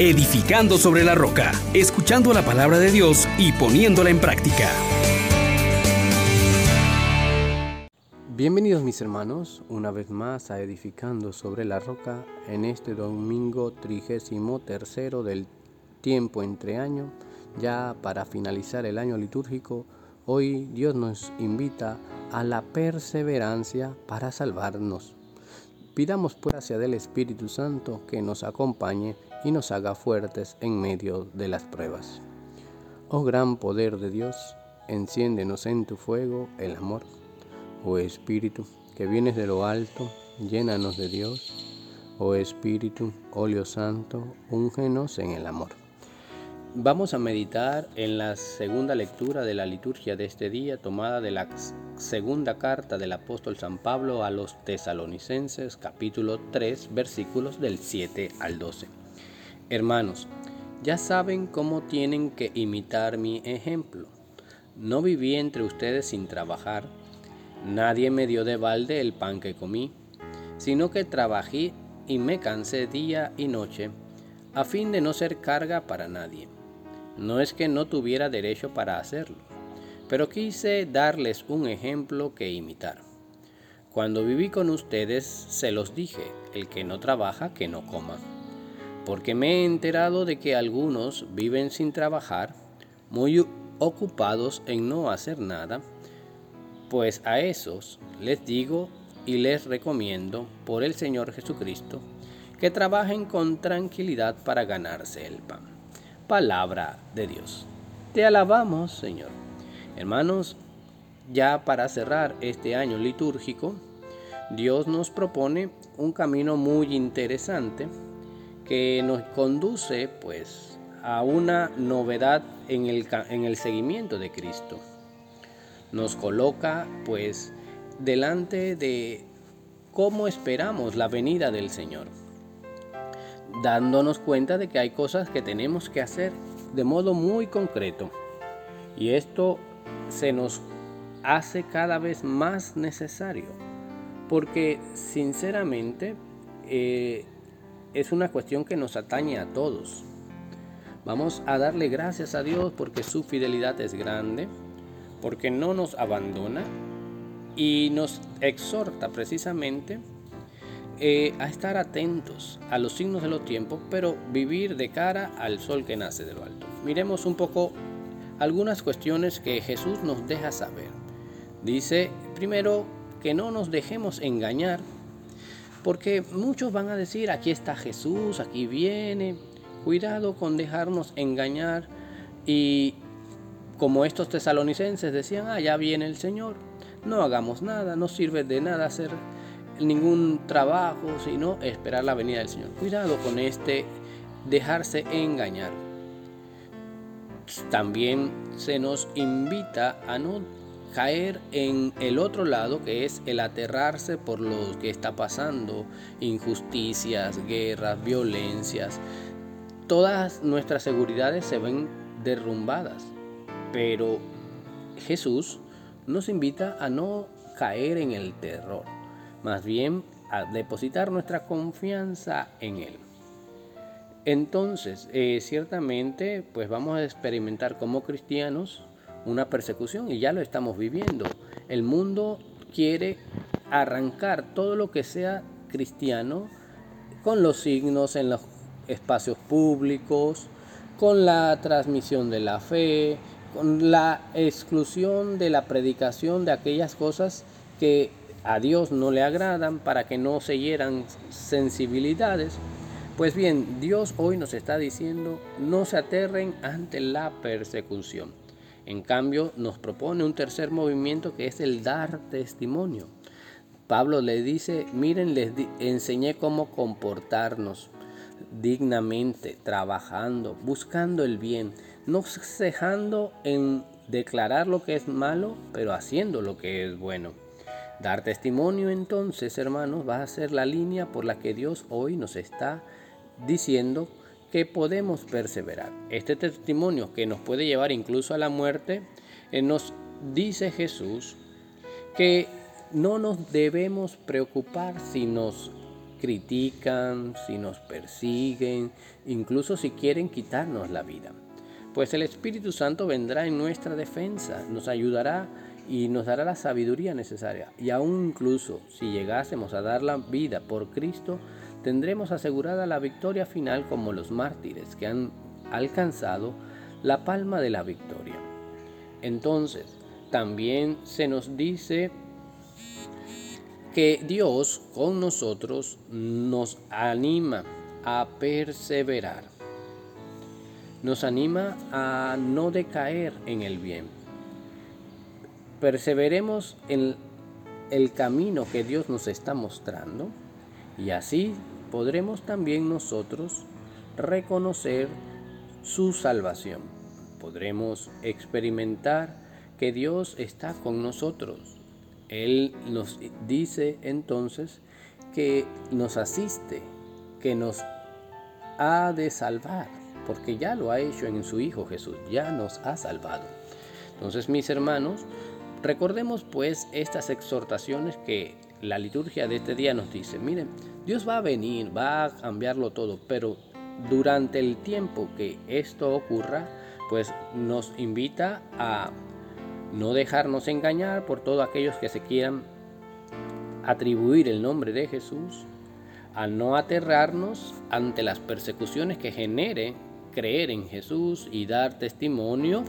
edificando sobre la roca, escuchando la palabra de Dios y poniéndola en práctica. Bienvenidos mis hermanos, una vez más a Edificando sobre la Roca en este domingo trigésimo tercero del tiempo entre año, ya para finalizar el año litúrgico, hoy Dios nos invita a la perseverancia para salvarnos. Pidamos pues del Espíritu Santo que nos acompañe y nos haga fuertes en medio de las pruebas. Oh gran poder de Dios, enciéndenos en tu fuego el amor. Oh Espíritu, que vienes de lo alto, llénanos de Dios. Oh Espíritu, óleo santo, úngenos en el amor. Vamos a meditar en la segunda lectura de la liturgia de este día, tomada de la segunda carta del apóstol San Pablo a los tesalonicenses, capítulo 3, versículos del 7 al 12. Hermanos, ya saben cómo tienen que imitar mi ejemplo. No viví entre ustedes sin trabajar, nadie me dio de balde el pan que comí, sino que trabajé y me cansé día y noche, a fin de no ser carga para nadie. No es que no tuviera derecho para hacerlo, pero quise darles un ejemplo que imitar. Cuando viví con ustedes se los dije, el que no trabaja, que no coma. Porque me he enterado de que algunos viven sin trabajar, muy ocupados en no hacer nada, pues a esos les digo y les recomiendo por el Señor Jesucristo que trabajen con tranquilidad para ganarse el pan palabra de Dios. Te alabamos, Señor. Hermanos, ya para cerrar este año litúrgico, Dios nos propone un camino muy interesante que nos conduce pues a una novedad en el, en el seguimiento de Cristo. Nos coloca pues delante de cómo esperamos la venida del Señor dándonos cuenta de que hay cosas que tenemos que hacer de modo muy concreto. Y esto se nos hace cada vez más necesario, porque sinceramente eh, es una cuestión que nos atañe a todos. Vamos a darle gracias a Dios porque su fidelidad es grande, porque no nos abandona y nos exhorta precisamente eh, a estar atentos a los signos de los tiempos, pero vivir de cara al sol que nace de lo alto. Miremos un poco algunas cuestiones que Jesús nos deja saber. Dice, primero, que no nos dejemos engañar, porque muchos van a decir, aquí está Jesús, aquí viene, cuidado con dejarnos engañar y como estos tesalonicenses decían, ah, ya viene el Señor, no hagamos nada, no sirve de nada hacer ningún trabajo, sino esperar la venida del Señor. Cuidado con este dejarse engañar. También se nos invita a no caer en el otro lado que es el aterrarse por lo que está pasando, injusticias, guerras, violencias. Todas nuestras seguridades se ven derrumbadas, pero Jesús nos invita a no caer en el terror más bien a depositar nuestra confianza en Él. Entonces, eh, ciertamente, pues vamos a experimentar como cristianos una persecución y ya lo estamos viviendo. El mundo quiere arrancar todo lo que sea cristiano con los signos en los espacios públicos, con la transmisión de la fe, con la exclusión de la predicación de aquellas cosas que a Dios no le agradan para que no se hieran sensibilidades. Pues bien, Dios hoy nos está diciendo, no se aterren ante la persecución. En cambio, nos propone un tercer movimiento que es el dar testimonio. Pablo le dice, miren, les enseñé cómo comportarnos dignamente, trabajando, buscando el bien, no cejando en declarar lo que es malo, pero haciendo lo que es bueno. Dar testimonio entonces, hermanos, va a ser la línea por la que Dios hoy nos está diciendo que podemos perseverar. Este testimonio que nos puede llevar incluso a la muerte, eh, nos dice Jesús que no nos debemos preocupar si nos critican, si nos persiguen, incluso si quieren quitarnos la vida. Pues el Espíritu Santo vendrá en nuestra defensa, nos ayudará y nos dará la sabiduría necesaria. Y aún incluso si llegásemos a dar la vida por Cristo, tendremos asegurada la victoria final como los mártires que han alcanzado la palma de la victoria. Entonces, también se nos dice que Dios con nosotros nos anima a perseverar. Nos anima a no decaer en el bien. Perseveremos en el camino que Dios nos está mostrando y así podremos también nosotros reconocer su salvación. Podremos experimentar que Dios está con nosotros él nos dice entonces que nos asiste, que nos ha de salvar, porque ya lo ha hecho en su Hijo Jesús, ya nos ha salvado. Entonces, mis hermanos, recordemos pues estas exhortaciones que la liturgia de este día nos dice. Miren, Dios va a venir, va a cambiarlo todo, pero durante el tiempo que esto ocurra, pues nos invita a no dejarnos engañar por todos aquellos que se quieran atribuir el nombre de Jesús, a no aterrarnos ante las persecuciones que genere creer en Jesús y dar testimonio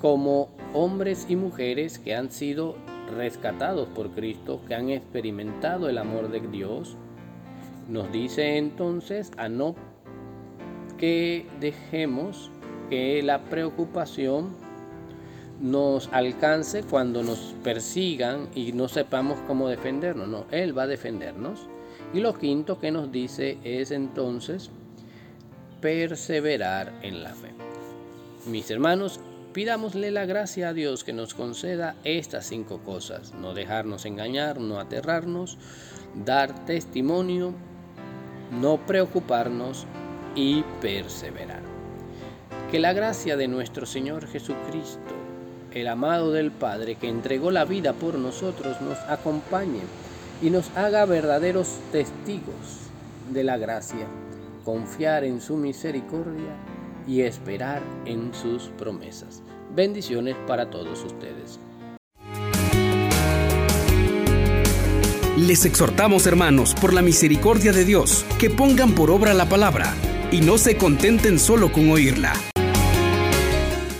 como hombres y mujeres que han sido rescatados por Cristo, que han experimentado el amor de Dios. Nos dice entonces a no que dejemos que la preocupación nos alcance cuando nos persigan y no sepamos cómo defendernos. No, Él va a defendernos. Y lo quinto que nos dice es entonces perseverar en la fe. Mis hermanos, pidámosle la gracia a Dios que nos conceda estas cinco cosas. No dejarnos engañar, no aterrarnos, dar testimonio, no preocuparnos y perseverar. Que la gracia de nuestro Señor Jesucristo el amado del Padre que entregó la vida por nosotros, nos acompañe y nos haga verdaderos testigos de la gracia, confiar en su misericordia y esperar en sus promesas. Bendiciones para todos ustedes. Les exhortamos, hermanos, por la misericordia de Dios, que pongan por obra la palabra y no se contenten solo con oírla.